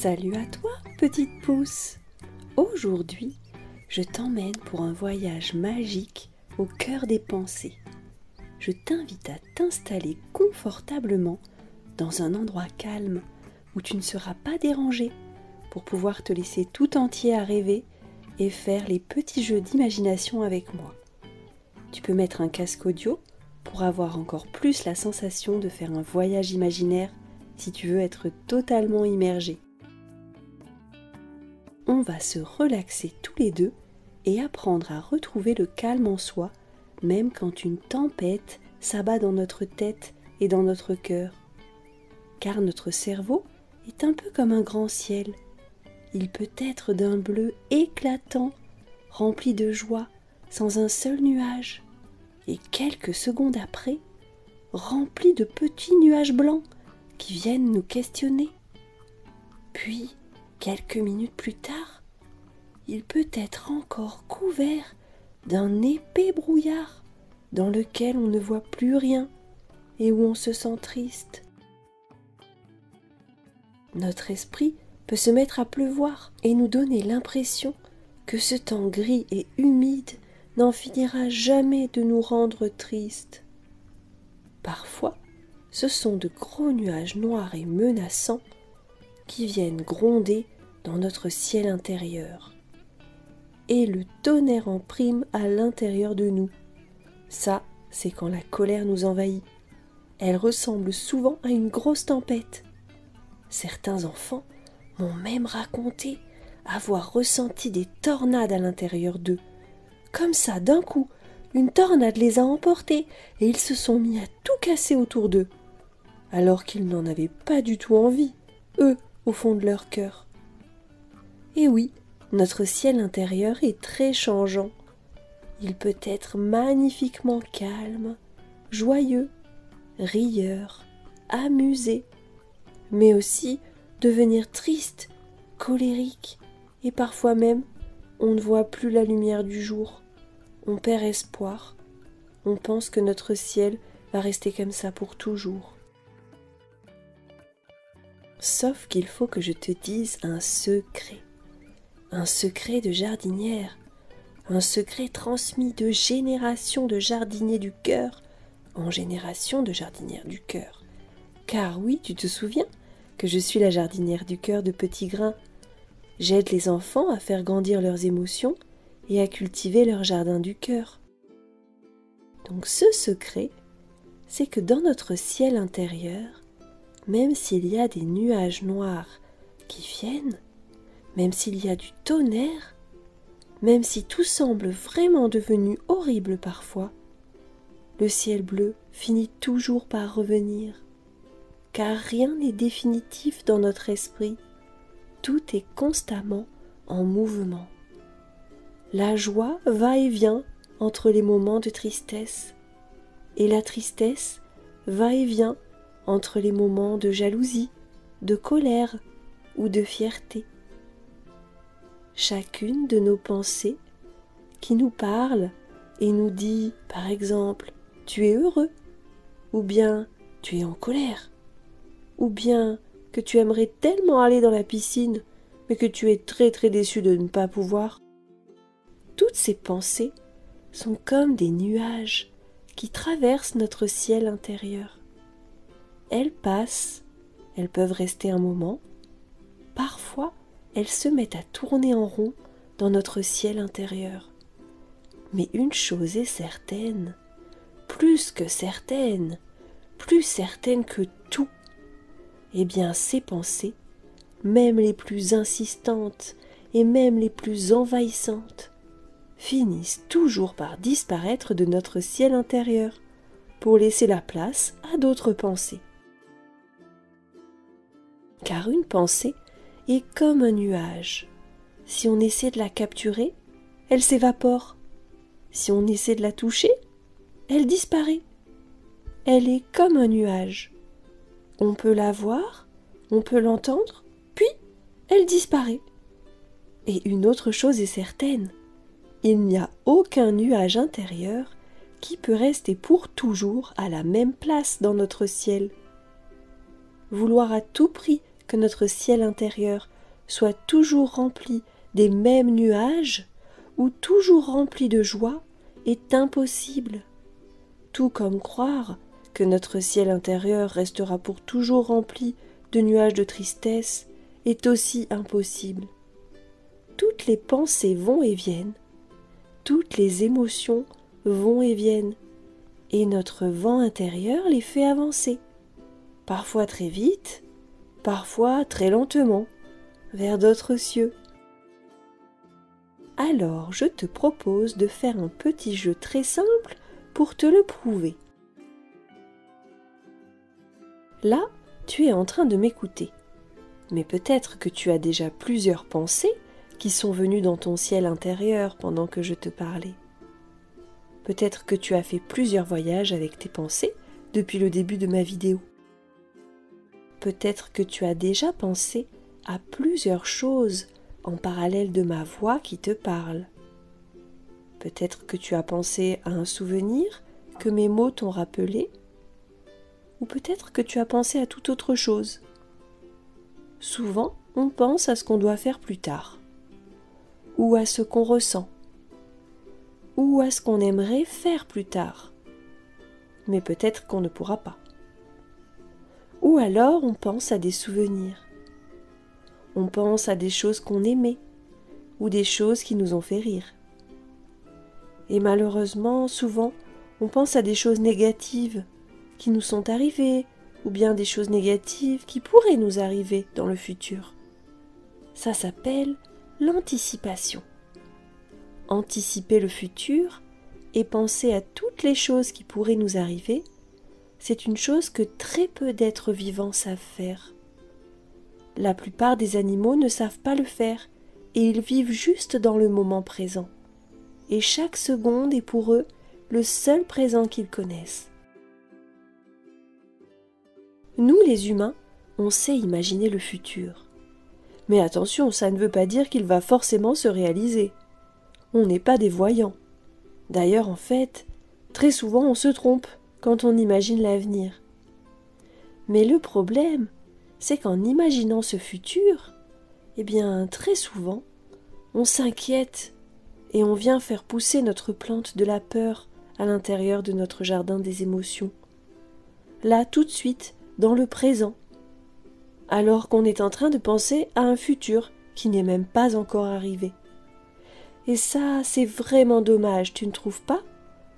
Salut à toi, petite pousse. Aujourd'hui, je t'emmène pour un voyage magique au cœur des pensées. Je t'invite à t'installer confortablement dans un endroit calme où tu ne seras pas dérangé pour pouvoir te laisser tout entier à rêver et faire les petits jeux d'imagination avec moi. Tu peux mettre un casque audio pour avoir encore plus la sensation de faire un voyage imaginaire si tu veux être totalement immergé. On va se relaxer tous les deux et apprendre à retrouver le calme en soi, même quand une tempête s'abat dans notre tête et dans notre cœur. Car notre cerveau est un peu comme un grand ciel. Il peut être d'un bleu éclatant, rempli de joie, sans un seul nuage, et quelques secondes après, rempli de petits nuages blancs qui viennent nous questionner. Puis, quelques minutes plus tard, il peut être encore couvert d'un épais brouillard dans lequel on ne voit plus rien et où on se sent triste. Notre esprit peut se mettre à pleuvoir et nous donner l'impression que ce temps gris et humide n'en finira jamais de nous rendre tristes. Parfois, ce sont de gros nuages noirs et menaçants qui viennent gronder dans notre ciel intérieur. Et le tonnerre en prime à l'intérieur de nous. Ça, c'est quand la colère nous envahit. Elle ressemble souvent à une grosse tempête. Certains enfants m'ont même raconté avoir ressenti des tornades à l'intérieur d'eux. Comme ça, d'un coup, une tornade les a emportés et ils se sont mis à tout casser autour d'eux, alors qu'ils n'en avaient pas du tout envie, eux, au fond de leur cœur. Et oui, notre ciel intérieur est très changeant. Il peut être magnifiquement calme, joyeux, rieur, amusé, mais aussi devenir triste, colérique, et parfois même on ne voit plus la lumière du jour, on perd espoir, on pense que notre ciel va rester comme ça pour toujours. Sauf qu'il faut que je te dise un secret, un secret de jardinière, un secret transmis de génération de jardiniers du cœur en génération de jardinières du cœur. Car oui, tu te souviens que je suis la jardinière du cœur de Petit Grain. J'aide les enfants à faire grandir leurs émotions et à cultiver leur jardin du cœur. Donc ce secret, c'est que dans notre ciel intérieur, même s'il y a des nuages noirs qui viennent, même s'il y a du tonnerre, même si tout semble vraiment devenu horrible parfois, le ciel bleu finit toujours par revenir, car rien n'est définitif dans notre esprit, tout est constamment en mouvement. La joie va et vient entre les moments de tristesse, et la tristesse va et vient entre les moments de jalousie, de colère ou de fierté. Chacune de nos pensées qui nous parle et nous dit, par exemple, tu es heureux, ou bien tu es en colère, ou bien que tu aimerais tellement aller dans la piscine, mais que tu es très très déçu de ne pas pouvoir. Toutes ces pensées sont comme des nuages qui traversent notre ciel intérieur. Elles passent, elles peuvent rester un moment, parfois elles se mettent à tourner en rond dans notre ciel intérieur. Mais une chose est certaine, plus que certaine, plus certaine que tout, eh bien ces pensées, même les plus insistantes et même les plus envahissantes, finissent toujours par disparaître de notre ciel intérieur pour laisser la place à d'autres pensées. Car une pensée est comme un nuage. Si on essaie de la capturer, elle s'évapore. Si on essaie de la toucher, elle disparaît. Elle est comme un nuage. On peut la voir, on peut l'entendre, puis elle disparaît. Et une autre chose est certaine, il n'y a aucun nuage intérieur qui peut rester pour toujours à la même place dans notre ciel. Vouloir à tout prix que notre ciel intérieur soit toujours rempli des mêmes nuages ou toujours rempli de joie est impossible, tout comme croire que notre ciel intérieur restera pour toujours rempli de nuages de tristesse est aussi impossible. Toutes les pensées vont et viennent, toutes les émotions vont et viennent, et notre vent intérieur les fait avancer, parfois très vite, parfois très lentement, vers d'autres cieux. Alors je te propose de faire un petit jeu très simple pour te le prouver. Là, tu es en train de m'écouter. Mais peut-être que tu as déjà plusieurs pensées qui sont venues dans ton ciel intérieur pendant que je te parlais. Peut-être que tu as fait plusieurs voyages avec tes pensées depuis le début de ma vidéo. Peut-être que tu as déjà pensé à plusieurs choses en parallèle de ma voix qui te parle. Peut-être que tu as pensé à un souvenir que mes mots t'ont rappelé, ou peut-être que tu as pensé à toute autre chose. Souvent, on pense à ce qu'on doit faire plus tard, ou à ce qu'on ressent, ou à ce qu'on aimerait faire plus tard. Mais peut-être qu'on ne pourra pas. Ou alors on pense à des souvenirs. On pense à des choses qu'on aimait, ou des choses qui nous ont fait rire. Et malheureusement, souvent, on pense à des choses négatives qui nous sont arrivées, ou bien des choses négatives qui pourraient nous arriver dans le futur. Ça s'appelle l'anticipation anticiper le futur et penser à toutes les choses qui pourraient nous arriver, c'est une chose que très peu d'êtres vivants savent faire. La plupart des animaux ne savent pas le faire et ils vivent juste dans le moment présent. Et chaque seconde est pour eux le seul présent qu'ils connaissent. Nous les humains, on sait imaginer le futur. Mais attention, ça ne veut pas dire qu'il va forcément se réaliser on n'est pas des voyants. D'ailleurs, en fait, très souvent on se trompe quand on imagine l'avenir. Mais le problème, c'est qu'en imaginant ce futur, eh bien, très souvent, on s'inquiète et on vient faire pousser notre plante de la peur à l'intérieur de notre jardin des émotions. Là, tout de suite, dans le présent, alors qu'on est en train de penser à un futur qui n'est même pas encore arrivé. Et ça, c'est vraiment dommage, tu ne trouves pas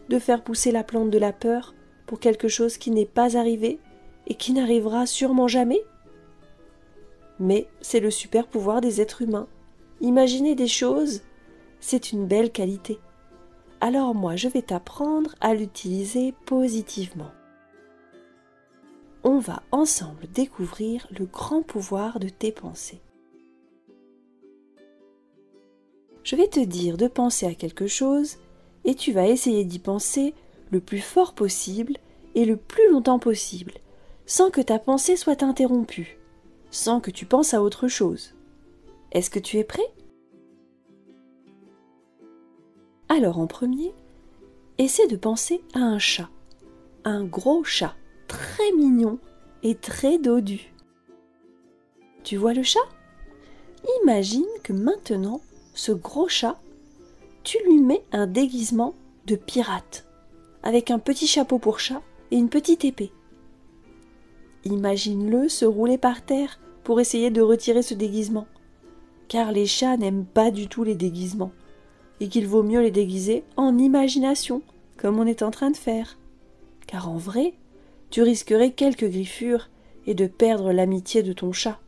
De faire pousser la plante de la peur pour quelque chose qui n'est pas arrivé et qui n'arrivera sûrement jamais Mais c'est le super pouvoir des êtres humains. Imaginer des choses, c'est une belle qualité. Alors moi, je vais t'apprendre à l'utiliser positivement. On va ensemble découvrir le grand pouvoir de tes pensées. Je vais te dire de penser à quelque chose et tu vas essayer d'y penser le plus fort possible et le plus longtemps possible, sans que ta pensée soit interrompue, sans que tu penses à autre chose. Est-ce que tu es prêt? Alors en premier, essaie de penser à un chat, un gros chat, très mignon et très dodu. Tu vois le chat? Imagine que maintenant ce gros chat, tu lui mets un déguisement de pirate, avec un petit chapeau pour chat et une petite épée. Imagine-le se rouler par terre pour essayer de retirer ce déguisement, car les chats n'aiment pas du tout les déguisements, et qu'il vaut mieux les déguiser en imagination, comme on est en train de faire. Car en vrai, tu risquerais quelques griffures et de perdre l'amitié de ton chat.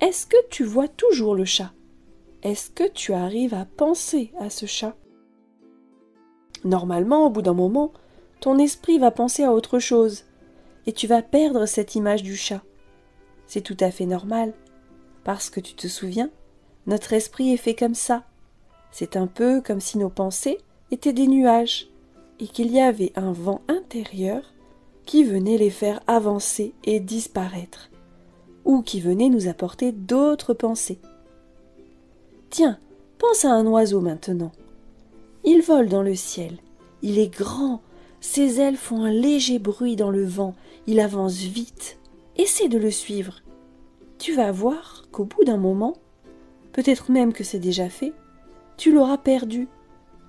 Est-ce que tu vois toujours le chat? Est-ce que tu arrives à penser à ce chat? Normalement, au bout d'un moment, ton esprit va penser à autre chose, et tu vas perdre cette image du chat. C'est tout à fait normal, parce que tu te souviens, notre esprit est fait comme ça. C'est un peu comme si nos pensées étaient des nuages, et qu'il y avait un vent intérieur qui venait les faire avancer et disparaître, ou qui venait nous apporter d'autres pensées. Tiens, pense à un oiseau maintenant. Il vole dans le ciel. Il est grand. Ses ailes font un léger bruit dans le vent. Il avance vite. Essaie de le suivre. tu vas voir qu'au bout d'un moment, peut-être même que c'est déjà fait, tu l'auras perdu.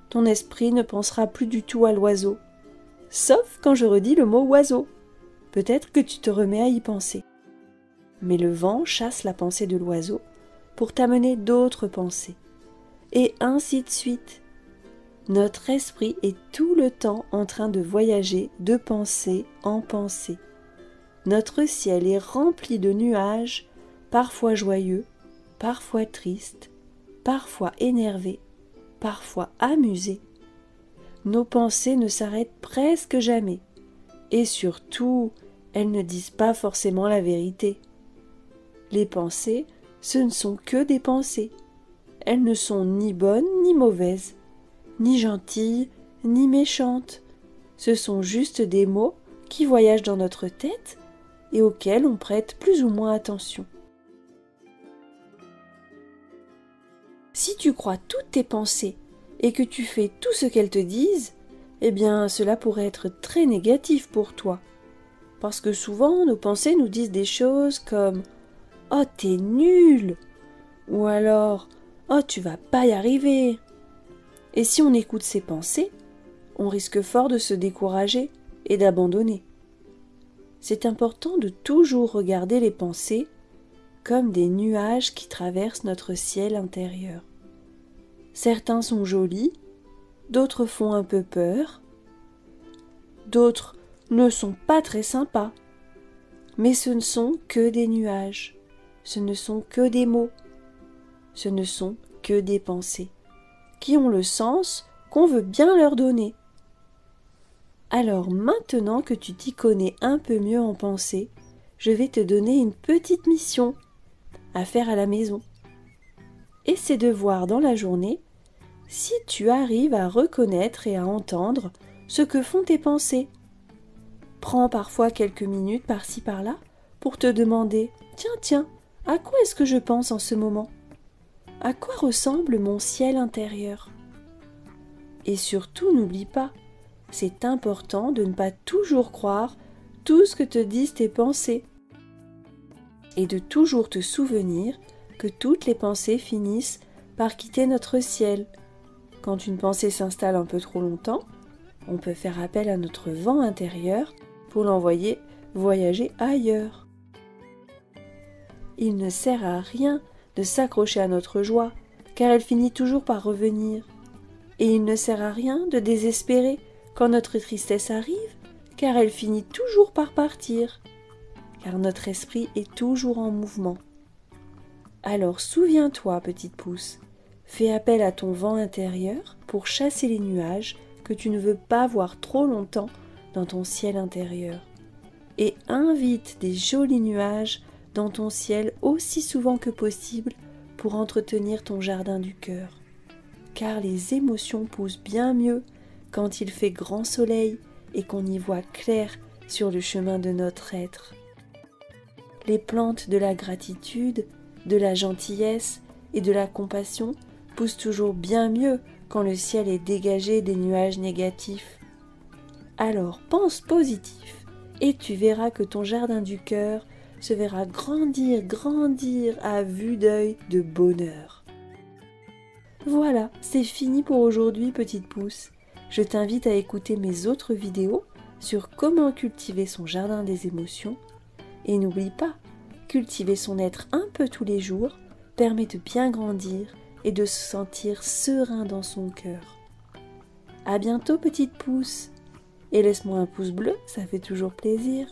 Ton esprit ne pensera plus du tout à l'oiseau. Sauf quand je redis le mot oiseau. Peut-être que tu te remets à y penser. Mais le vent chasse la pensée de l'oiseau pour t'amener d'autres pensées. Et ainsi de suite. Notre esprit est tout le temps en train de voyager de pensée en pensée. Notre ciel est rempli de nuages, parfois joyeux, parfois tristes, parfois énervés, parfois amusés. Nos pensées ne s'arrêtent presque jamais, et surtout, elles ne disent pas forcément la vérité. Les pensées, ce ne sont que des pensées. Elles ne sont ni bonnes ni mauvaises, ni gentilles ni méchantes. Ce sont juste des mots qui voyagent dans notre tête et auxquels on prête plus ou moins attention. Si tu crois toutes tes pensées et que tu fais tout ce qu'elles te disent, eh bien cela pourrait être très négatif pour toi. Parce que souvent nos pensées nous disent des choses comme Oh t'es nul ou alors Oh tu vas pas y arriver. Et si on écoute ces pensées, on risque fort de se décourager et d'abandonner. C'est important de toujours regarder les pensées comme des nuages qui traversent notre ciel intérieur. Certains sont jolis, d'autres font un peu peur, d'autres ne sont pas très sympas. Mais ce ne sont que des nuages, ce ne sont que des mots, ce ne sont que des pensées, qui ont le sens qu'on veut bien leur donner. Alors maintenant que tu t'y connais un peu mieux en pensée, je vais te donner une petite mission à faire à la maison. Et c'est de voir dans la journée si tu arrives à reconnaître et à entendre ce que font tes pensées. Prends parfois quelques minutes par-ci par-là pour te demander Tiens, tiens, à quoi est-ce que je pense en ce moment? À quoi ressemble mon ciel intérieur? Et surtout, n'oublie pas, c'est important de ne pas toujours croire tout ce que te disent tes pensées et de toujours te souvenir que toutes les pensées finissent par quitter notre ciel. Quand une pensée s'installe un peu trop longtemps, on peut faire appel à notre vent intérieur pour l'envoyer voyager ailleurs. Il ne sert à rien de s'accrocher à notre joie, car elle finit toujours par revenir. Et il ne sert à rien de désespérer quand notre tristesse arrive, car elle finit toujours par partir car notre esprit est toujours en mouvement. Alors souviens-toi, petite pousse, fais appel à ton vent intérieur pour chasser les nuages que tu ne veux pas voir trop longtemps dans ton ciel intérieur. Et invite des jolis nuages dans ton ciel aussi souvent que possible pour entretenir ton jardin du cœur. Car les émotions poussent bien mieux quand il fait grand soleil et qu'on y voit clair sur le chemin de notre être les plantes de la gratitude, de la gentillesse et de la compassion poussent toujours bien mieux quand le ciel est dégagé des nuages négatifs. Alors pense positif et tu verras que ton jardin du cœur se verra grandir, grandir à vue d'œil de bonheur. Voilà, c'est fini pour aujourd'hui, petite pousse. Je t'invite à écouter mes autres vidéos sur comment cultiver son jardin des émotions et n'oublie pas, cultiver son être un peu tous les jours permet de bien grandir et de se sentir serein dans son cœur. À bientôt, petite pouce, et laisse-moi un pouce bleu, ça fait toujours plaisir.